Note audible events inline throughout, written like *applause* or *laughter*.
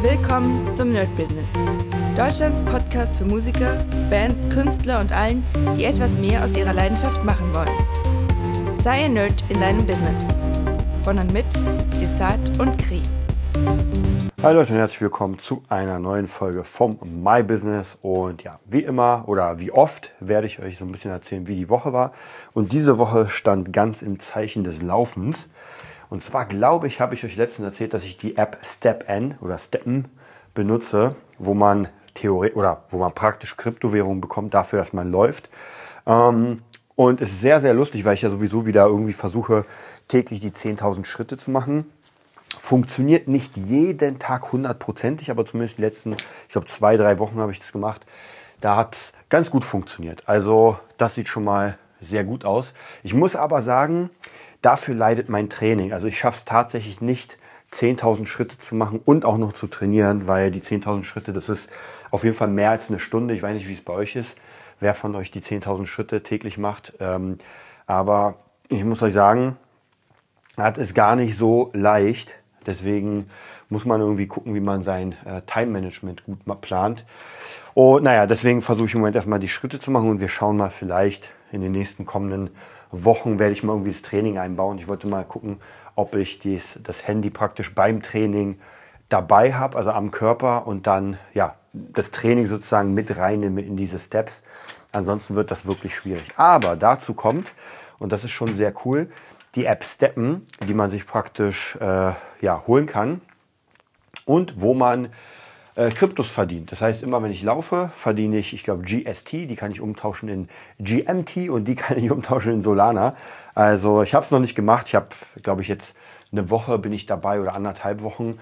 Willkommen zum Nerd Business. Deutschlands Podcast für Musiker, Bands, Künstler und allen, die etwas mehr aus ihrer Leidenschaft machen wollen. Sei ein Nerd in deinem Business. Von und mit Desart und Kri. Hallo Leute und herzlich willkommen zu einer neuen Folge vom My Business. Und ja, wie immer oder wie oft werde ich euch so ein bisschen erzählen, wie die Woche war. Und diese Woche stand ganz im Zeichen des Laufens. Und zwar glaube ich, habe ich euch letztens erzählt, dass ich die App StepN oder Steppen benutze, wo man Theorie oder wo man praktisch Kryptowährungen bekommt dafür, dass man läuft. Ähm, und es ist sehr, sehr lustig, weil ich ja sowieso wieder irgendwie versuche, täglich die 10.000 Schritte zu machen. Funktioniert nicht jeden Tag hundertprozentig, aber zumindest die letzten, ich glaube, zwei, drei Wochen habe ich das gemacht. Da hat es ganz gut funktioniert. Also das sieht schon mal sehr gut aus. Ich muss aber sagen, Dafür leidet mein Training. Also ich schaffe es tatsächlich nicht, 10.000 Schritte zu machen und auch noch zu trainieren, weil die 10.000 Schritte, das ist auf jeden Fall mehr als eine Stunde. Ich weiß nicht, wie es bei euch ist, wer von euch die 10.000 Schritte täglich macht. Ähm, aber ich muss euch sagen, hat es gar nicht so leicht. Deswegen muss man irgendwie gucken, wie man sein äh, Time-Management gut plant. Und naja, deswegen versuche ich im Moment erstmal die Schritte zu machen und wir schauen mal vielleicht in den nächsten kommenden Wochen werde ich mal irgendwie das Training einbauen. Ich wollte mal gucken, ob ich dies, das Handy praktisch beim Training dabei habe, also am Körper und dann ja das Training sozusagen mit reinnehme in diese Steps. Ansonsten wird das wirklich schwierig. Aber dazu kommt, und das ist schon sehr cool, die App Steppen, die man sich praktisch äh, ja, holen kann und wo man äh, Kryptos verdient. Das heißt, immer wenn ich laufe, verdiene ich, ich glaube, GST, die kann ich umtauschen in GMT und die *laughs* kann ich umtauschen in Solana. Also ich habe es noch nicht gemacht. Ich habe, glaube ich, jetzt eine Woche bin ich dabei oder anderthalb Wochen.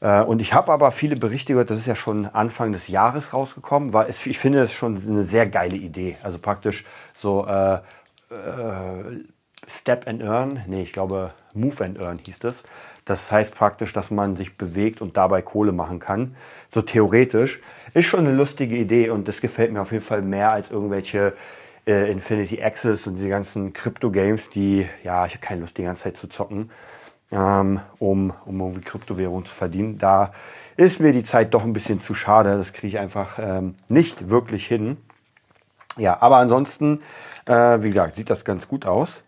Äh, und ich habe aber viele Berichte gehört, das ist ja schon Anfang des Jahres rausgekommen, weil ich finde das schon eine sehr geile Idee. Also praktisch so äh, äh, Step and Earn, nee, ich glaube Move and Earn hieß das. Das heißt praktisch, dass man sich bewegt und dabei Kohle machen kann. So theoretisch. Ist schon eine lustige Idee und das gefällt mir auf jeden Fall mehr als irgendwelche äh, Infinity Access und diese ganzen Crypto-Games, die, ja, ich habe keine Lust, die ganze Zeit zu zocken, ähm, um, um irgendwie Kryptowährung zu verdienen. Da ist mir die Zeit doch ein bisschen zu schade. Das kriege ich einfach ähm, nicht wirklich hin. Ja, aber ansonsten, äh, wie gesagt, sieht das ganz gut aus.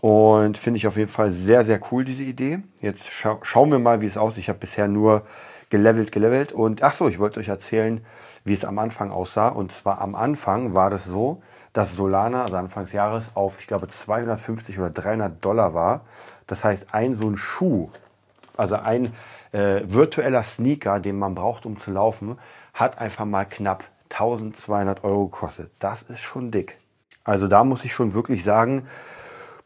Und finde ich auf jeden Fall sehr, sehr cool, diese Idee. Jetzt scha schauen wir mal, wie es aussieht. Ich habe bisher nur gelevelt, gelevelt. Und ach so, ich wollte euch erzählen, wie es am Anfang aussah. Und zwar am Anfang war das so, dass Solana, also Anfang des Jahres, auf, ich glaube, 250 oder 300 Dollar war. Das heißt, ein so ein Schuh, also ein äh, virtueller Sneaker, den man braucht, um zu laufen, hat einfach mal knapp 1200 Euro gekostet. Das ist schon dick. Also da muss ich schon wirklich sagen,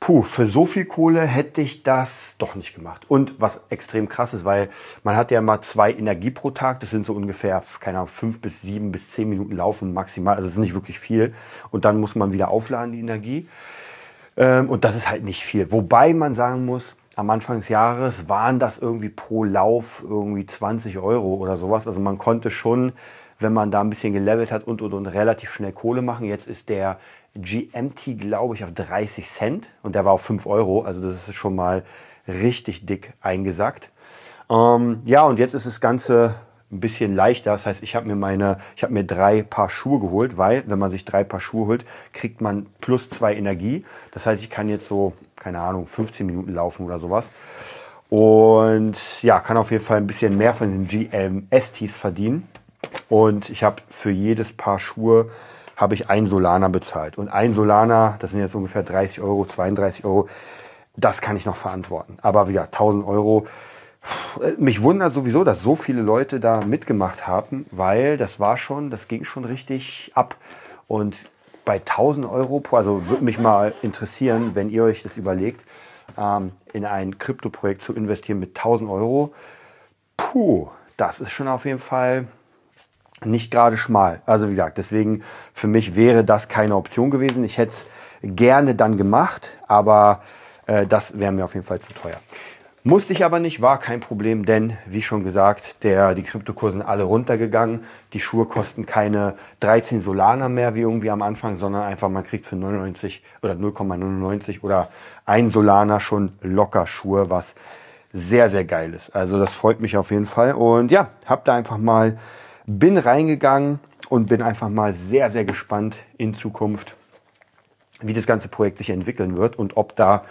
puh, für so viel Kohle hätte ich das doch nicht gemacht. Und was extrem krass ist, weil man hat ja mal zwei Energie pro Tag, das sind so ungefähr, keine Ahnung, fünf bis sieben bis zehn Minuten laufen maximal, also das ist nicht wirklich viel. Und dann muss man wieder aufladen, die Energie. Ähm, und das ist halt nicht viel. Wobei man sagen muss, am Anfang des Jahres waren das irgendwie pro Lauf irgendwie 20 Euro oder sowas. Also man konnte schon, wenn man da ein bisschen gelevelt hat und, und, und relativ schnell Kohle machen. Jetzt ist der GMT, glaube ich, auf 30 Cent und der war auf 5 Euro. Also das ist schon mal richtig dick eingesackt. Ähm, ja, und jetzt ist das Ganze ein bisschen leichter. Das heißt, ich habe mir meine, ich habe mir drei Paar Schuhe geholt, weil wenn man sich drei Paar Schuhe holt, kriegt man plus zwei Energie. Das heißt, ich kann jetzt so, keine Ahnung, 15 Minuten laufen oder sowas. Und ja, kann auf jeden Fall ein bisschen mehr von den GMSTs verdienen. Und ich habe für jedes Paar Schuhe habe ich ein Solana bezahlt. Und ein Solana, das sind jetzt ungefähr 30 Euro, 32 Euro, das kann ich noch verantworten. Aber wieder 1000 Euro. Mich wundert sowieso, dass so viele Leute da mitgemacht haben, weil das war schon, das ging schon richtig ab. Und bei 1000 Euro, also würde mich mal interessieren, wenn ihr euch das überlegt, ähm, in ein Kryptoprojekt zu investieren mit 1000 Euro. Puh, das ist schon auf jeden Fall nicht gerade schmal. Also wie gesagt, deswegen für mich wäre das keine Option gewesen. Ich hätte es gerne dann gemacht, aber äh, das wäre mir auf jeden Fall zu teuer. Musste ich aber nicht, war kein Problem, denn wie schon gesagt, der, die Kryptokursen alle runtergegangen. Die Schuhe kosten keine 13 Solana mehr wie irgendwie am Anfang, sondern einfach man kriegt für 99 oder 0,99 oder ein Solana schon locker Schuhe, was sehr, sehr geil ist. Also das freut mich auf jeden Fall. Und ja, hab da einfach mal, bin reingegangen und bin einfach mal sehr, sehr gespannt in Zukunft, wie das ganze Projekt sich entwickeln wird und ob da,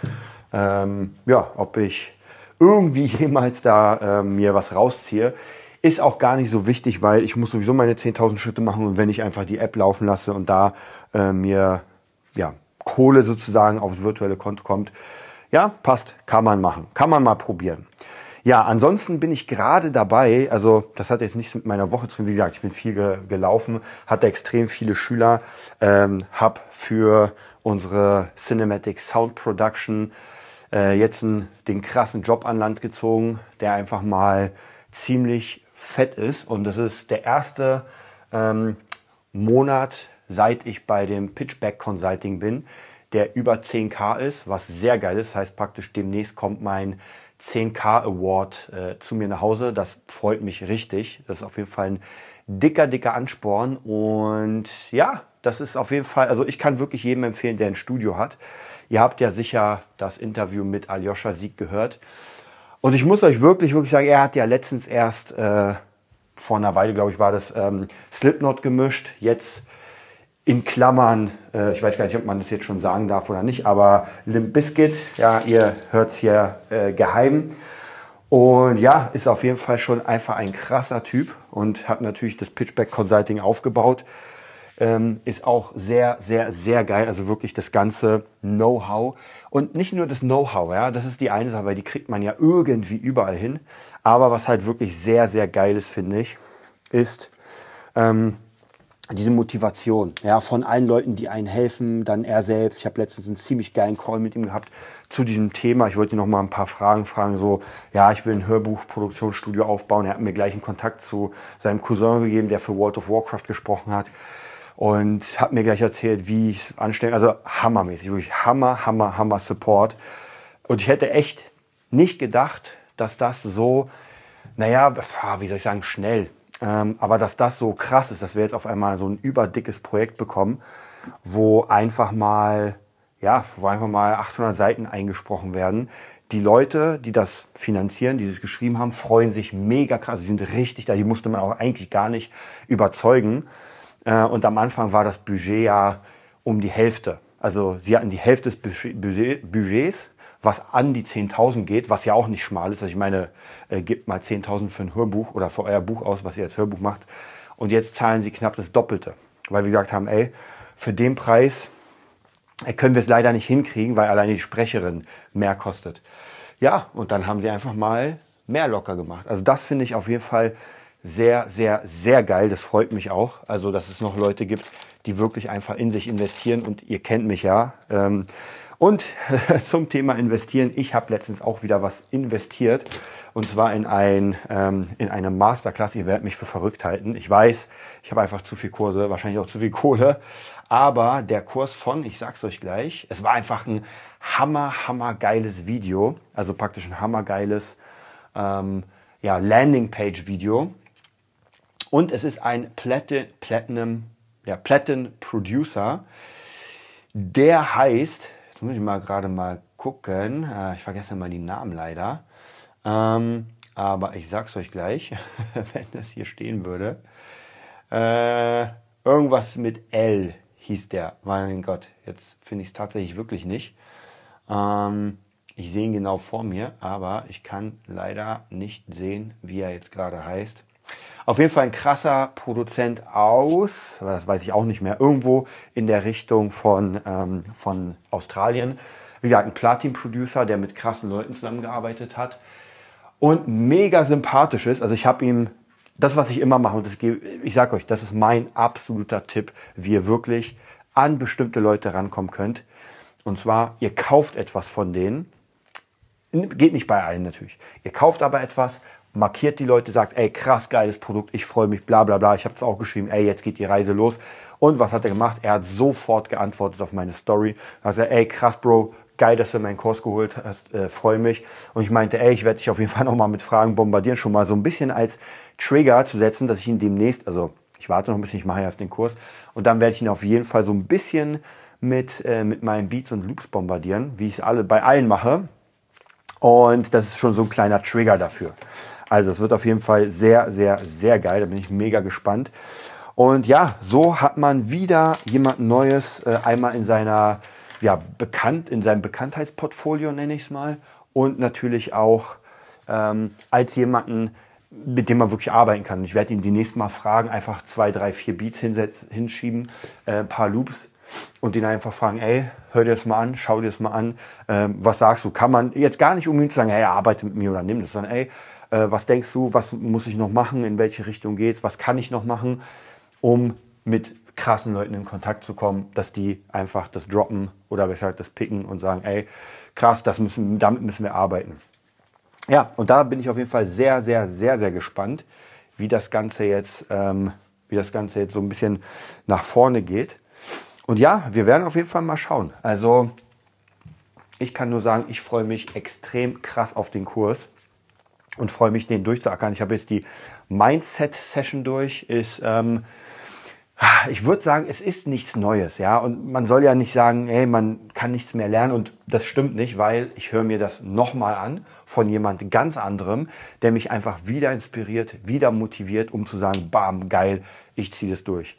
ähm, ja, ob ich irgendwie *laughs* jemals da äh, mir was rausziehe. Ist auch gar nicht so wichtig, weil ich muss sowieso meine 10.000 Schritte machen und wenn ich einfach die App laufen lasse und da äh, mir ja, Kohle sozusagen aufs virtuelle Konto kommt, ja, passt, kann man machen, kann man mal probieren. Ja, ansonsten bin ich gerade dabei, also das hat jetzt nichts mit meiner Woche zu tun, wie gesagt, ich bin viel ge gelaufen, hatte extrem viele Schüler, ähm, habe für unsere Cinematic Sound Production äh, jetzt einen, den krassen Job an Land gezogen, der einfach mal ziemlich fett ist. Und das ist der erste ähm, Monat, seit ich bei dem Pitchback Consulting bin, der über 10k ist, was sehr geil ist. Das heißt praktisch demnächst kommt mein 10k Award äh, zu mir nach Hause. Das freut mich richtig. Das ist auf jeden Fall ein dicker, dicker Ansporn. Und ja, das ist auf jeden Fall, also ich kann wirklich jedem empfehlen, der ein Studio hat. Ihr habt ja sicher das Interview mit Aljoscha Sieg gehört. Und ich muss euch wirklich, wirklich sagen, er hat ja letztens erst äh, vor einer Weile, glaube ich, war das ähm, Slipknot gemischt. Jetzt in Klammern, äh, ich weiß gar nicht, ob man das jetzt schon sagen darf oder nicht, aber Limp Bizkit, ja, ihr hört es hier äh, geheim. Und ja, ist auf jeden Fall schon einfach ein krasser Typ und hat natürlich das Pitchback Consulting aufgebaut. Ähm, ist auch sehr, sehr, sehr geil. Also wirklich das ganze Know-how. Und nicht nur das Know-how, ja, das ist die eine Sache, weil die kriegt man ja irgendwie überall hin. Aber was halt wirklich sehr, sehr geil ist, finde ich, ist ähm, diese Motivation ja, von allen Leuten, die einen helfen, dann er selbst. Ich habe letztens einen ziemlich geilen Call mit ihm gehabt zu diesem Thema. Ich wollte ihn noch mal ein paar Fragen fragen, so, ja, ich will ein Hörbuchproduktionsstudio aufbauen. Er hat mir gleich einen Kontakt zu seinem Cousin gegeben, der für World of Warcraft gesprochen hat und hat mir gleich erzählt, wie ich es anstelle. Also hammermäßig, wirklich hammer, hammer, hammer Support. Und ich hätte echt nicht gedacht, dass das so, naja, wie soll ich sagen, schnell, ähm, aber dass das so krass ist, dass wir jetzt auf einmal so ein überdickes Projekt bekommen, wo einfach mal, ja, wo einfach mal 800 Seiten eingesprochen werden. Die Leute, die das finanzieren, die das geschrieben haben, freuen sich mega krass. Sie sind richtig da. Die musste man auch eigentlich gar nicht überzeugen. Äh, und am Anfang war das Budget ja um die Hälfte. Also sie hatten die Hälfte des Budgets, was an die 10.000 geht, was ja auch nicht schmal ist. Also ich meine, äh, gebt mal 10.000 für ein Hörbuch oder für euer Buch aus, was ihr als Hörbuch macht. Und jetzt zahlen sie knapp das Doppelte. Weil wir gesagt haben, ey, für den Preis äh, können wir es leider nicht hinkriegen, weil alleine die Sprecherin mehr kostet. Ja, und dann haben sie einfach mal mehr locker gemacht. Also das finde ich auf jeden Fall sehr, sehr, sehr geil. Das freut mich auch. Also, dass es noch Leute gibt, die wirklich einfach in sich investieren. Und ihr kennt mich ja. Ähm, und *laughs* zum Thema investieren. Ich habe letztens auch wieder was investiert. Und zwar in, ein, ähm, in eine Masterclass. Ihr werdet mich für verrückt halten. Ich weiß, ich habe einfach zu viel Kurse, wahrscheinlich auch zu viel Kohle. Aber der Kurs von, ich sag's euch gleich, es war einfach ein hammer, hammer geiles Video. Also praktisch ein hammergeiles ähm, ja, Landingpage-Video und es ist ein Platin, Platinum, ja, Platin Producer. Der heißt, jetzt muss ich mal gerade mal gucken, äh, ich vergesse mal die Namen leider. Ähm, aber ich sag's euch gleich, *laughs* wenn das hier stehen würde. Äh, irgendwas mit L hieß der. Mein Gott, jetzt finde ich es tatsächlich wirklich nicht. Ähm, ich sehe ihn genau vor mir, aber ich kann leider nicht sehen, wie er jetzt gerade heißt. Auf jeden Fall ein krasser Produzent aus, das weiß ich auch nicht mehr, irgendwo in der Richtung von, ähm, von Australien. Wie gesagt, ein Platin-Producer, der mit krassen Leuten zusammengearbeitet hat und mega sympathisch ist. Also ich habe ihm das, was ich immer mache, und das, ich sage euch, das ist mein absoluter Tipp, wie ihr wirklich an bestimmte Leute rankommen könnt. Und zwar, ihr kauft etwas von denen. Geht nicht bei allen natürlich. Ihr kauft aber etwas markiert die Leute, sagt, ey, krass geiles Produkt, ich freue mich, bla bla bla. Ich habe es auch geschrieben, ey, jetzt geht die Reise los. Und was hat er gemacht? Er hat sofort geantwortet auf meine Story. Gesagt, ey, krass, Bro, geil, dass du meinen Kurs geholt hast, äh, freue mich. Und ich meinte, ey, ich werde dich auf jeden *laughs* Fall nochmal mit Fragen bombardieren, schon mal so ein bisschen als Trigger zu setzen, dass ich ihn demnächst, also ich warte noch ein bisschen, ich mache erst den Kurs. Und dann werde ich ihn auf jeden Fall so ein bisschen mit, äh, mit meinen Beats und Loops bombardieren, wie ich es alle bei allen mache. Und das ist schon so ein kleiner Trigger dafür. Also es wird auf jeden Fall sehr, sehr, sehr geil. Da bin ich mega gespannt. Und ja, so hat man wieder jemand Neues äh, einmal in seiner ja, bekannt, in seinem Bekanntheitsportfolio, nenne ich es mal. Und natürlich auch ähm, als jemanden, mit dem man wirklich arbeiten kann. Ich werde ihn die nächsten Mal fragen, einfach zwei, drei, vier Beats hinsetzen, hinschieben, äh, ein paar Loops und ihn einfach fragen, ey, hör dir das mal an, schau dir das mal an, ähm, was sagst du? Kann man jetzt gar nicht unbedingt sagen, hey, arbeite mit mir oder nimm das, sondern ey, äh, was denkst du, was muss ich noch machen, in welche Richtung geht's, was kann ich noch machen, um mit krassen Leuten in Kontakt zu kommen, dass die einfach das droppen oder besser das picken und sagen, ey, krass, das müssen, damit müssen wir arbeiten. Ja, und da bin ich auf jeden Fall sehr, sehr, sehr, sehr gespannt, wie das Ganze jetzt, ähm, wie das Ganze jetzt so ein bisschen nach vorne geht. Und ja, wir werden auf jeden Fall mal schauen. Also ich kann nur sagen, ich freue mich extrem krass auf den Kurs und freue mich, den durchzuackern. Ich habe jetzt die Mindset-Session durch. Ist ähm, ich würde sagen, es ist nichts Neues, ja. Und man soll ja nicht sagen, hey, man kann nichts mehr lernen. Und das stimmt nicht, weil ich höre mir das nochmal an von jemand ganz anderem, der mich einfach wieder inspiriert, wieder motiviert, um zu sagen, bam, geil, ich ziehe das durch.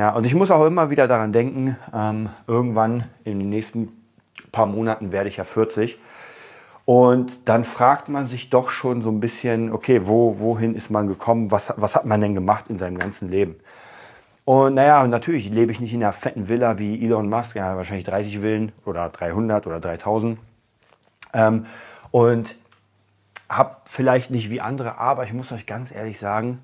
Ja, und ich muss auch immer wieder daran denken, ähm, irgendwann in den nächsten paar Monaten werde ich ja 40. Und dann fragt man sich doch schon so ein bisschen, okay, wo, wohin ist man gekommen? Was, was hat man denn gemacht in seinem ganzen Leben? Und naja, natürlich lebe ich nicht in einer fetten Villa wie Elon Musk, ja, wahrscheinlich 30 Villen oder 300 oder 3000. Ähm, und habe vielleicht nicht wie andere, aber ich muss euch ganz ehrlich sagen,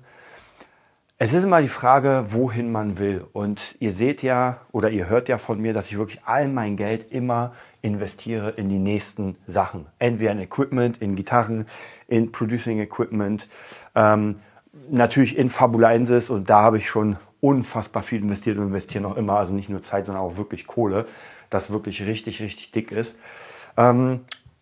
es ist immer die Frage, wohin man will. Und ihr seht ja oder ihr hört ja von mir, dass ich wirklich all mein Geld immer investiere in die nächsten Sachen. Entweder in Equipment, in Gitarren, in Producing Equipment, ähm, natürlich in Fabulensis und da habe ich schon unfassbar viel investiert und investieren noch immer, also nicht nur Zeit, sondern auch wirklich Kohle, das wirklich richtig, richtig dick ist. Ähm,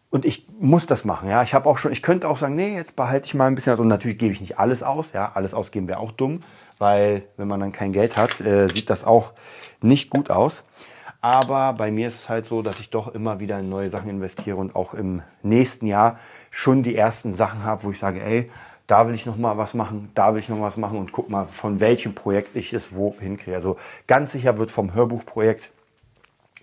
und ich muss das machen, ja. Ich habe auch schon, ich könnte auch sagen, nee, jetzt behalte ich mal ein bisschen. Also natürlich gebe ich nicht alles aus, ja. Alles ausgeben wäre auch dumm, weil wenn man dann kein Geld hat, äh, sieht das auch nicht gut aus. Aber bei mir ist es halt so, dass ich doch immer wieder in neue Sachen investiere und auch im nächsten Jahr schon die ersten Sachen habe, wo ich sage, ey, da will ich noch mal was machen, da will ich noch was machen und guck mal, von welchem Projekt ich es wo hinkriege. Also ganz sicher wird vom Hörbuchprojekt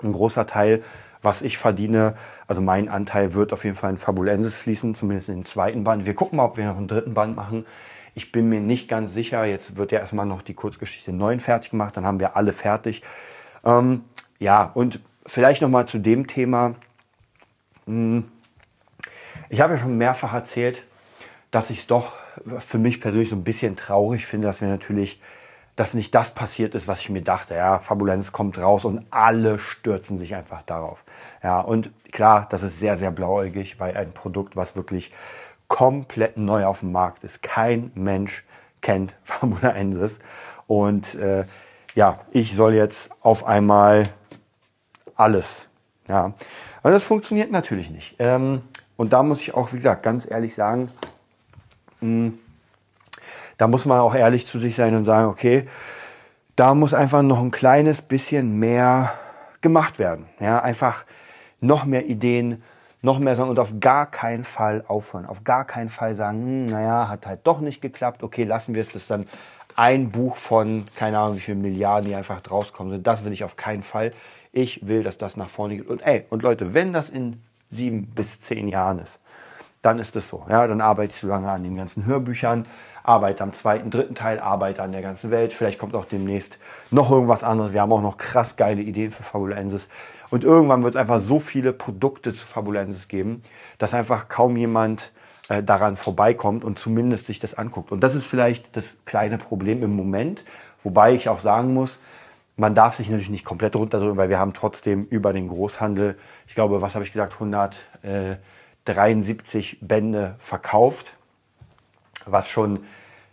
ein großer Teil, was ich verdiene, also mein Anteil wird auf jeden Fall in Fabulensis fließen, zumindest in den zweiten Band. Wir gucken mal, ob wir noch einen dritten Band machen. Ich bin mir nicht ganz sicher. Jetzt wird ja erstmal noch die Kurzgeschichte 9 fertig gemacht, dann haben wir alle fertig. Ähm, ja, und vielleicht noch mal zu dem Thema. Hm, ich habe ja schon mehrfach erzählt, dass ich es doch für mich persönlich so ein bisschen traurig finde, dass wir natürlich, dass nicht das passiert ist, was ich mir dachte. Ja, Fabulenz kommt raus und alle stürzen sich einfach darauf. Ja, und klar, das ist sehr, sehr blauäugig, weil ein Produkt, was wirklich komplett neu auf dem Markt ist. Kein Mensch kennt *laughs* Fabulensis. Und äh, ja, ich soll jetzt auf einmal alles. Ja, aber das funktioniert natürlich nicht. Ähm, und da muss ich auch, wie gesagt, ganz ehrlich sagen, hm. Da muss man auch ehrlich zu sich sein und sagen, okay, da muss einfach noch ein kleines bisschen mehr gemacht werden. Ja, einfach noch mehr Ideen, noch mehr sagen und auf gar keinen Fall aufhören. Auf gar keinen Fall sagen, hm, naja, hat halt doch nicht geklappt. Okay, lassen wir es. Das dann ein Buch von, keine Ahnung, wie viele Milliarden, die einfach rauskommen sind. Das will ich auf keinen Fall. Ich will, dass das nach vorne geht. Und ey, und Leute, wenn das in sieben bis zehn Jahren ist, dann ist es so. Ja, dann arbeite ich so lange an den ganzen Hörbüchern, arbeite am zweiten, dritten Teil, arbeite an der ganzen Welt. Vielleicht kommt auch demnächst noch irgendwas anderes. Wir haben auch noch krass geile Ideen für Fabulensis. Und irgendwann wird es einfach so viele Produkte zu Fabulensis geben, dass einfach kaum jemand äh, daran vorbeikommt und zumindest sich das anguckt. Und das ist vielleicht das kleine Problem im Moment, wobei ich auch sagen muss, man darf sich natürlich nicht komplett runterdrücken, weil wir haben trotzdem über den Großhandel, ich glaube, was habe ich gesagt, 100, äh, 73 Bände verkauft, was schon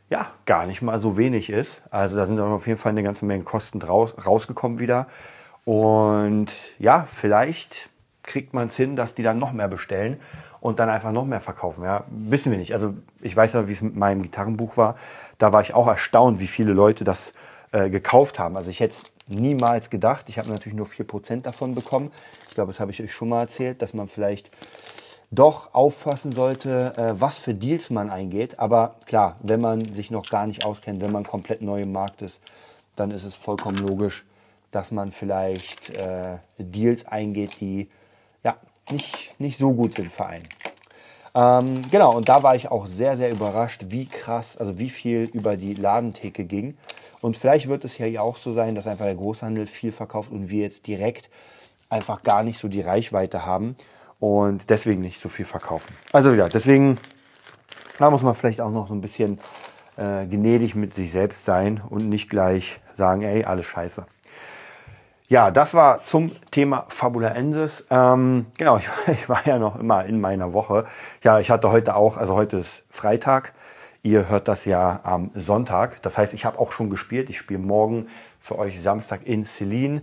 ja, gar nicht mal so wenig ist. Also da sind auf jeden Fall eine ganze Menge Kosten raus, rausgekommen wieder. Und ja, vielleicht kriegt man es hin, dass die dann noch mehr bestellen und dann einfach noch mehr verkaufen. Ja, wissen wir nicht. Also ich weiß ja, wie es mit meinem Gitarrenbuch war. Da war ich auch erstaunt, wie viele Leute das äh, gekauft haben. Also ich hätte es niemals gedacht. Ich habe natürlich nur 4% davon bekommen. Ich glaube, das habe ich euch schon mal erzählt, dass man vielleicht doch aufpassen sollte, äh, was für Deals man eingeht. Aber klar, wenn man sich noch gar nicht auskennt, wenn man komplett neu im Markt ist, dann ist es vollkommen logisch, dass man vielleicht äh, Deals eingeht, die ja, nicht, nicht so gut sind für einen. Ähm, genau, und da war ich auch sehr, sehr überrascht, wie krass, also wie viel über die Ladentheke ging. Und vielleicht wird es ja auch so sein, dass einfach der Großhandel viel verkauft und wir jetzt direkt einfach gar nicht so die Reichweite haben und deswegen nicht so viel verkaufen. Also ja, deswegen, da muss man vielleicht auch noch so ein bisschen äh, gnädig mit sich selbst sein und nicht gleich sagen, ey, alles scheiße. Ja, das war zum Thema Fabulaensis. Ähm, genau, ich, *laughs* ich, war ja noch immer in meiner Woche. Ja, ich hatte heute auch, also heute ist Freitag. Ihr hört das ja am Sonntag. Das heißt, ich habe auch schon gespielt. Ich spiele morgen für euch Samstag in Celine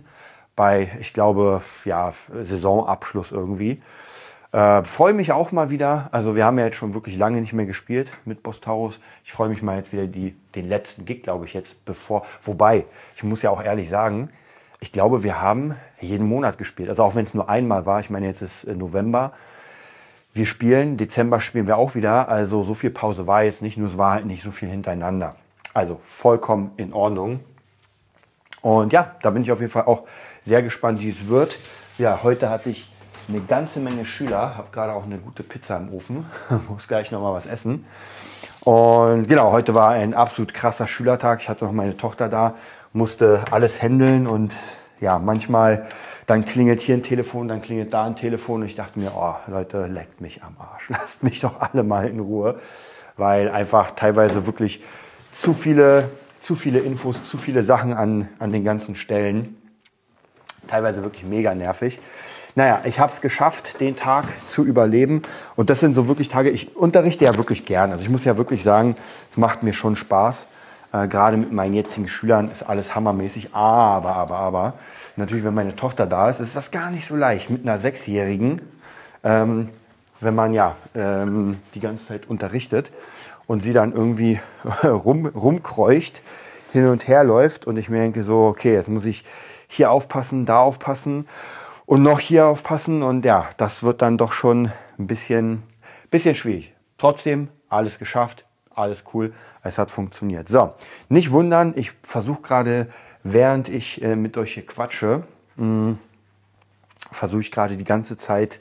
bei, ich glaube, ja, Saisonabschluss irgendwie. Äh, freue mich auch mal wieder. Also wir haben ja jetzt schon wirklich lange nicht mehr gespielt mit Bostaurus. Ich freue mich mal jetzt wieder die, den letzten Gig, glaube ich, jetzt bevor. Wobei, ich muss ja auch ehrlich sagen, ich glaube, wir haben jeden Monat gespielt. Also auch wenn es nur einmal war. Ich meine, jetzt ist äh, November. Wir spielen, Dezember spielen wir auch wieder. Also so viel Pause war jetzt nicht, nur es war halt nicht so viel hintereinander. Also vollkommen in Ordnung. Und ja, da bin ich auf jeden Fall auch sehr gespannt, wie es wird. Ja, heute hatte ich eine ganze Menge Schüler, habe gerade auch eine gute Pizza im Ofen, *laughs* muss gleich noch mal was essen. Und genau, heute war ein absolut krasser Schülertag. Ich hatte noch meine Tochter da musste alles handeln und ja, manchmal dann klingelt hier ein Telefon, dann klingelt da ein Telefon und ich dachte mir, oh Leute, leckt mich am Arsch, *laughs* lasst mich doch alle mal in Ruhe, weil einfach teilweise wirklich zu viele, zu viele Infos, zu viele Sachen an, an den ganzen Stellen, teilweise wirklich mega nervig. Naja, ich habe es geschafft, den Tag zu überleben. Und das sind so wirklich Tage, ich unterrichte ja wirklich gern. Also ich muss ja wirklich sagen, es macht mir schon Spaß. Äh, gerade mit meinen jetzigen Schülern ist alles hammermäßig. Aber, aber, aber, natürlich, wenn meine Tochter da ist, ist das gar nicht so leicht mit einer Sechsjährigen, ähm, wenn man ja ähm, die ganze Zeit unterrichtet und sie dann irgendwie *laughs* rum, rumkreucht, hin und her läuft und ich mir denke so, okay, jetzt muss ich hier aufpassen, da aufpassen und noch hier aufpassen und ja, das wird dann doch schon ein bisschen, bisschen schwierig. Trotzdem alles geschafft alles cool, es hat funktioniert. So, nicht wundern, ich versuche gerade, während ich äh, mit euch hier quatsche, hm, versuche ich gerade die ganze Zeit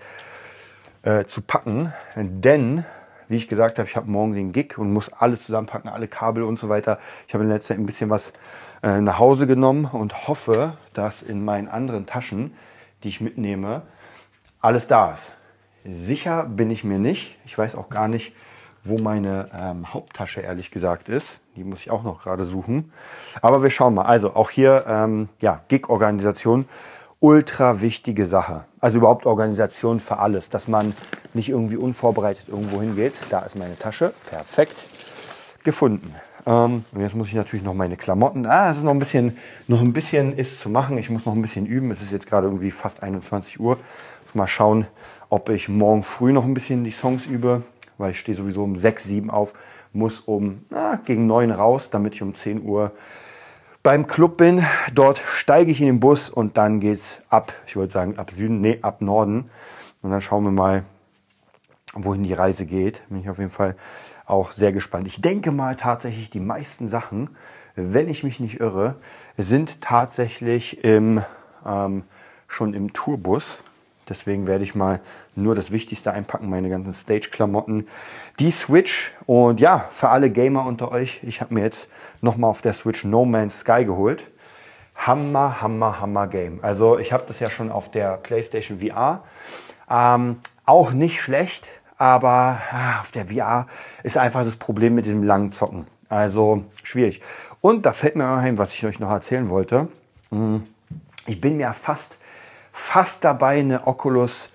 äh, zu packen, denn wie ich gesagt habe, ich habe morgen den Gig und muss alles zusammenpacken, alle Kabel und so weiter. Ich habe in letzter Zeit ein bisschen was äh, nach Hause genommen und hoffe, dass in meinen anderen Taschen, die ich mitnehme, alles da ist. Sicher bin ich mir nicht. Ich weiß auch gar nicht, wo meine ähm, Haupttasche ehrlich gesagt ist. Die muss ich auch noch gerade suchen. Aber wir schauen mal. Also auch hier, ähm, ja, Gig-Organisation, ultra wichtige Sache. Also überhaupt Organisation für alles, dass man nicht irgendwie unvorbereitet irgendwo hingeht. Da ist meine Tasche. Perfekt. Gefunden. Ähm, und jetzt muss ich natürlich noch meine Klamotten. Ah, es ist noch ein bisschen, noch ein bisschen ist zu machen. Ich muss noch ein bisschen üben. Es ist jetzt gerade irgendwie fast 21 Uhr. Muss mal schauen, ob ich morgen früh noch ein bisschen die Songs übe weil ich stehe sowieso um 6, 7 auf, muss um na, gegen 9 raus, damit ich um 10 Uhr beim Club bin. Dort steige ich in den Bus und dann geht's ab, ich wollte sagen ab Süden, nee, ab Norden. Und dann schauen wir mal, wohin die Reise geht. Bin ich auf jeden Fall auch sehr gespannt. Ich denke mal tatsächlich, die meisten Sachen, wenn ich mich nicht irre, sind tatsächlich im, ähm, schon im Tourbus. Deswegen werde ich mal nur das Wichtigste einpacken, meine ganzen Stage-Klamotten. Die Switch und ja, für alle Gamer unter euch, ich habe mir jetzt nochmal auf der Switch No Man's Sky geholt. Hammer, Hammer, Hammer Game. Also ich habe das ja schon auf der PlayStation VR. Ähm, auch nicht schlecht, aber ah, auf der VR ist einfach das Problem mit dem langen Zocken. Also schwierig. Und da fällt mir ein, was ich euch noch erzählen wollte. Hm, ich bin mir fast fast dabei, eine Oculus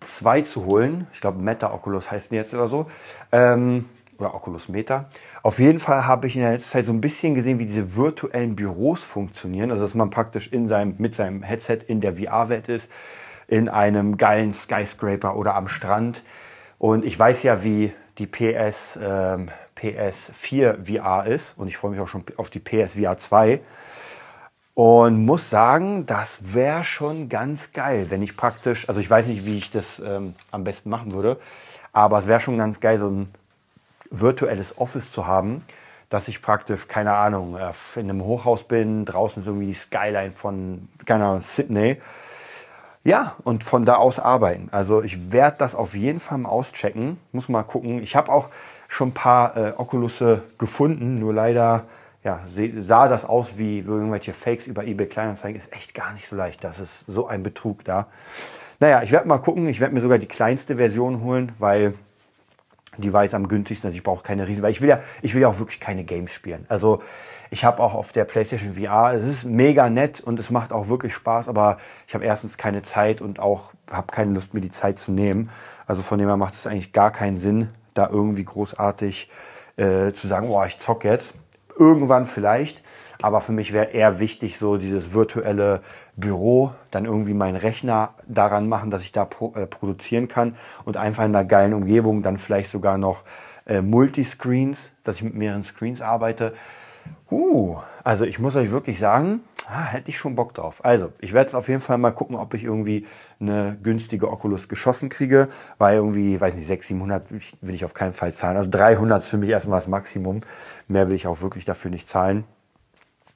2 zu holen. Ich glaube, Meta Oculus heißt die jetzt oder so. Ähm, oder Oculus Meta. Auf jeden Fall habe ich in der letzten Zeit so ein bisschen gesehen, wie diese virtuellen Büros funktionieren. Also, dass man praktisch in seinem, mit seinem Headset in der VR-Welt ist, in einem geilen Skyscraper oder am Strand. Und ich weiß ja, wie die PS, ähm, PS4 VR ist. Und ich freue mich auch schon auf die PS VR 2. Und muss sagen, das wäre schon ganz geil, wenn ich praktisch, also ich weiß nicht, wie ich das ähm, am besten machen würde, aber es wäre schon ganz geil, so ein virtuelles Office zu haben, dass ich praktisch, keine Ahnung, äh, in einem Hochhaus bin, draußen ist irgendwie die Skyline von, keine Ahnung, Sydney. Ja, und von da aus arbeiten. Also ich werde das auf jeden Fall mal auschecken. Muss mal gucken. Ich habe auch schon ein paar äh, Oculusse gefunden, nur leider ja, sah das aus wie irgendwelche Fakes über eBay Kleinanzeigen. Ist echt gar nicht so leicht. Das ist so ein Betrug da. Naja, ich werde mal gucken. Ich werde mir sogar die kleinste Version holen, weil die war jetzt am günstigsten. Also ich brauche keine riesen, weil ich will ja, ich will ja auch wirklich keine Games spielen. Also ich habe auch auf der PlayStation VR, es ist mega nett und es macht auch wirklich Spaß, aber ich habe erstens keine Zeit und auch habe keine Lust, mir die Zeit zu nehmen. Also von dem her macht es eigentlich gar keinen Sinn, da irgendwie großartig äh, zu sagen, boah, ich zock jetzt. Irgendwann vielleicht, aber für mich wäre eher wichtig, so dieses virtuelle Büro, dann irgendwie meinen Rechner daran machen, dass ich da äh, produzieren kann und einfach in einer geilen Umgebung, dann vielleicht sogar noch äh, Multiscreens, dass ich mit mehreren Screens arbeite. Uh, also ich muss euch wirklich sagen, ah, hätte ich schon Bock drauf. Also, ich werde es auf jeden Fall mal gucken, ob ich irgendwie eine günstige Oculus geschossen kriege, weil irgendwie, weiß nicht, 600, 700 will ich auf keinen Fall zahlen. Also 300 ist für mich erstmal das Maximum. Mehr will ich auch wirklich dafür nicht zahlen.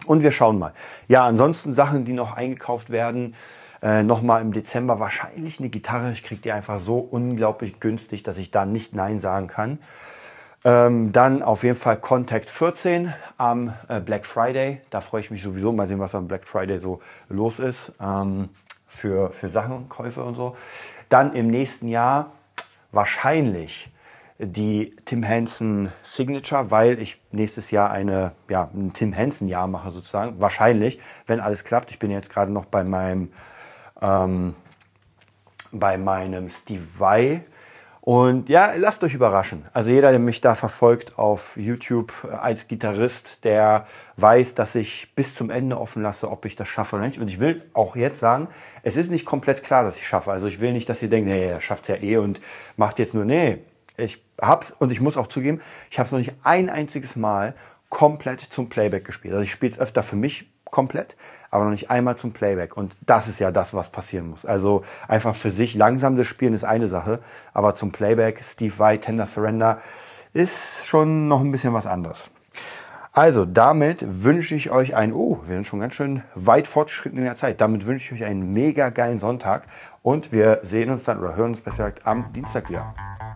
Und wir schauen mal. Ja, ansonsten Sachen, die noch eingekauft werden. Äh, Nochmal im Dezember wahrscheinlich eine Gitarre. Ich kriege die einfach so unglaublich günstig, dass ich da nicht Nein sagen kann. Ähm, dann auf jeden Fall Contact 14 am äh, Black Friday. Da freue ich mich sowieso. Mal sehen, was am Black Friday so los ist ähm, für, für Sachenkäufe und so. Dann im nächsten Jahr wahrscheinlich die Tim Henson Signature, weil ich nächstes Jahr eine, ja, ein Tim Henson Jahr mache sozusagen. Wahrscheinlich, wenn alles klappt. Ich bin jetzt gerade noch bei meinem, ähm, bei meinem Steve Vai. Und ja, lasst euch überraschen. Also jeder, der mich da verfolgt auf YouTube als Gitarrist, der weiß, dass ich bis zum Ende offen lasse, ob ich das schaffe oder nicht. Und ich will auch jetzt sagen, es ist nicht komplett klar, dass ich schaffe. Also ich will nicht, dass ihr denkt, nee, er schafft es ja eh und macht jetzt nur, nee, ich hab's und ich muss auch zugeben, ich habe es noch nicht ein einziges Mal komplett zum Playback gespielt. Also ich spiele es öfter für mich komplett, aber noch nicht einmal zum Playback. Und das ist ja das, was passieren muss. Also einfach für sich langsam das Spielen ist eine Sache, aber zum Playback, Steve Vai, Tender Surrender, ist schon noch ein bisschen was anderes. Also damit wünsche ich euch ein, oh, wir sind schon ganz schön weit fortgeschritten in der Zeit. Damit wünsche ich euch einen mega geilen Sonntag und wir sehen uns dann oder hören uns besser gesagt am Dienstag wieder.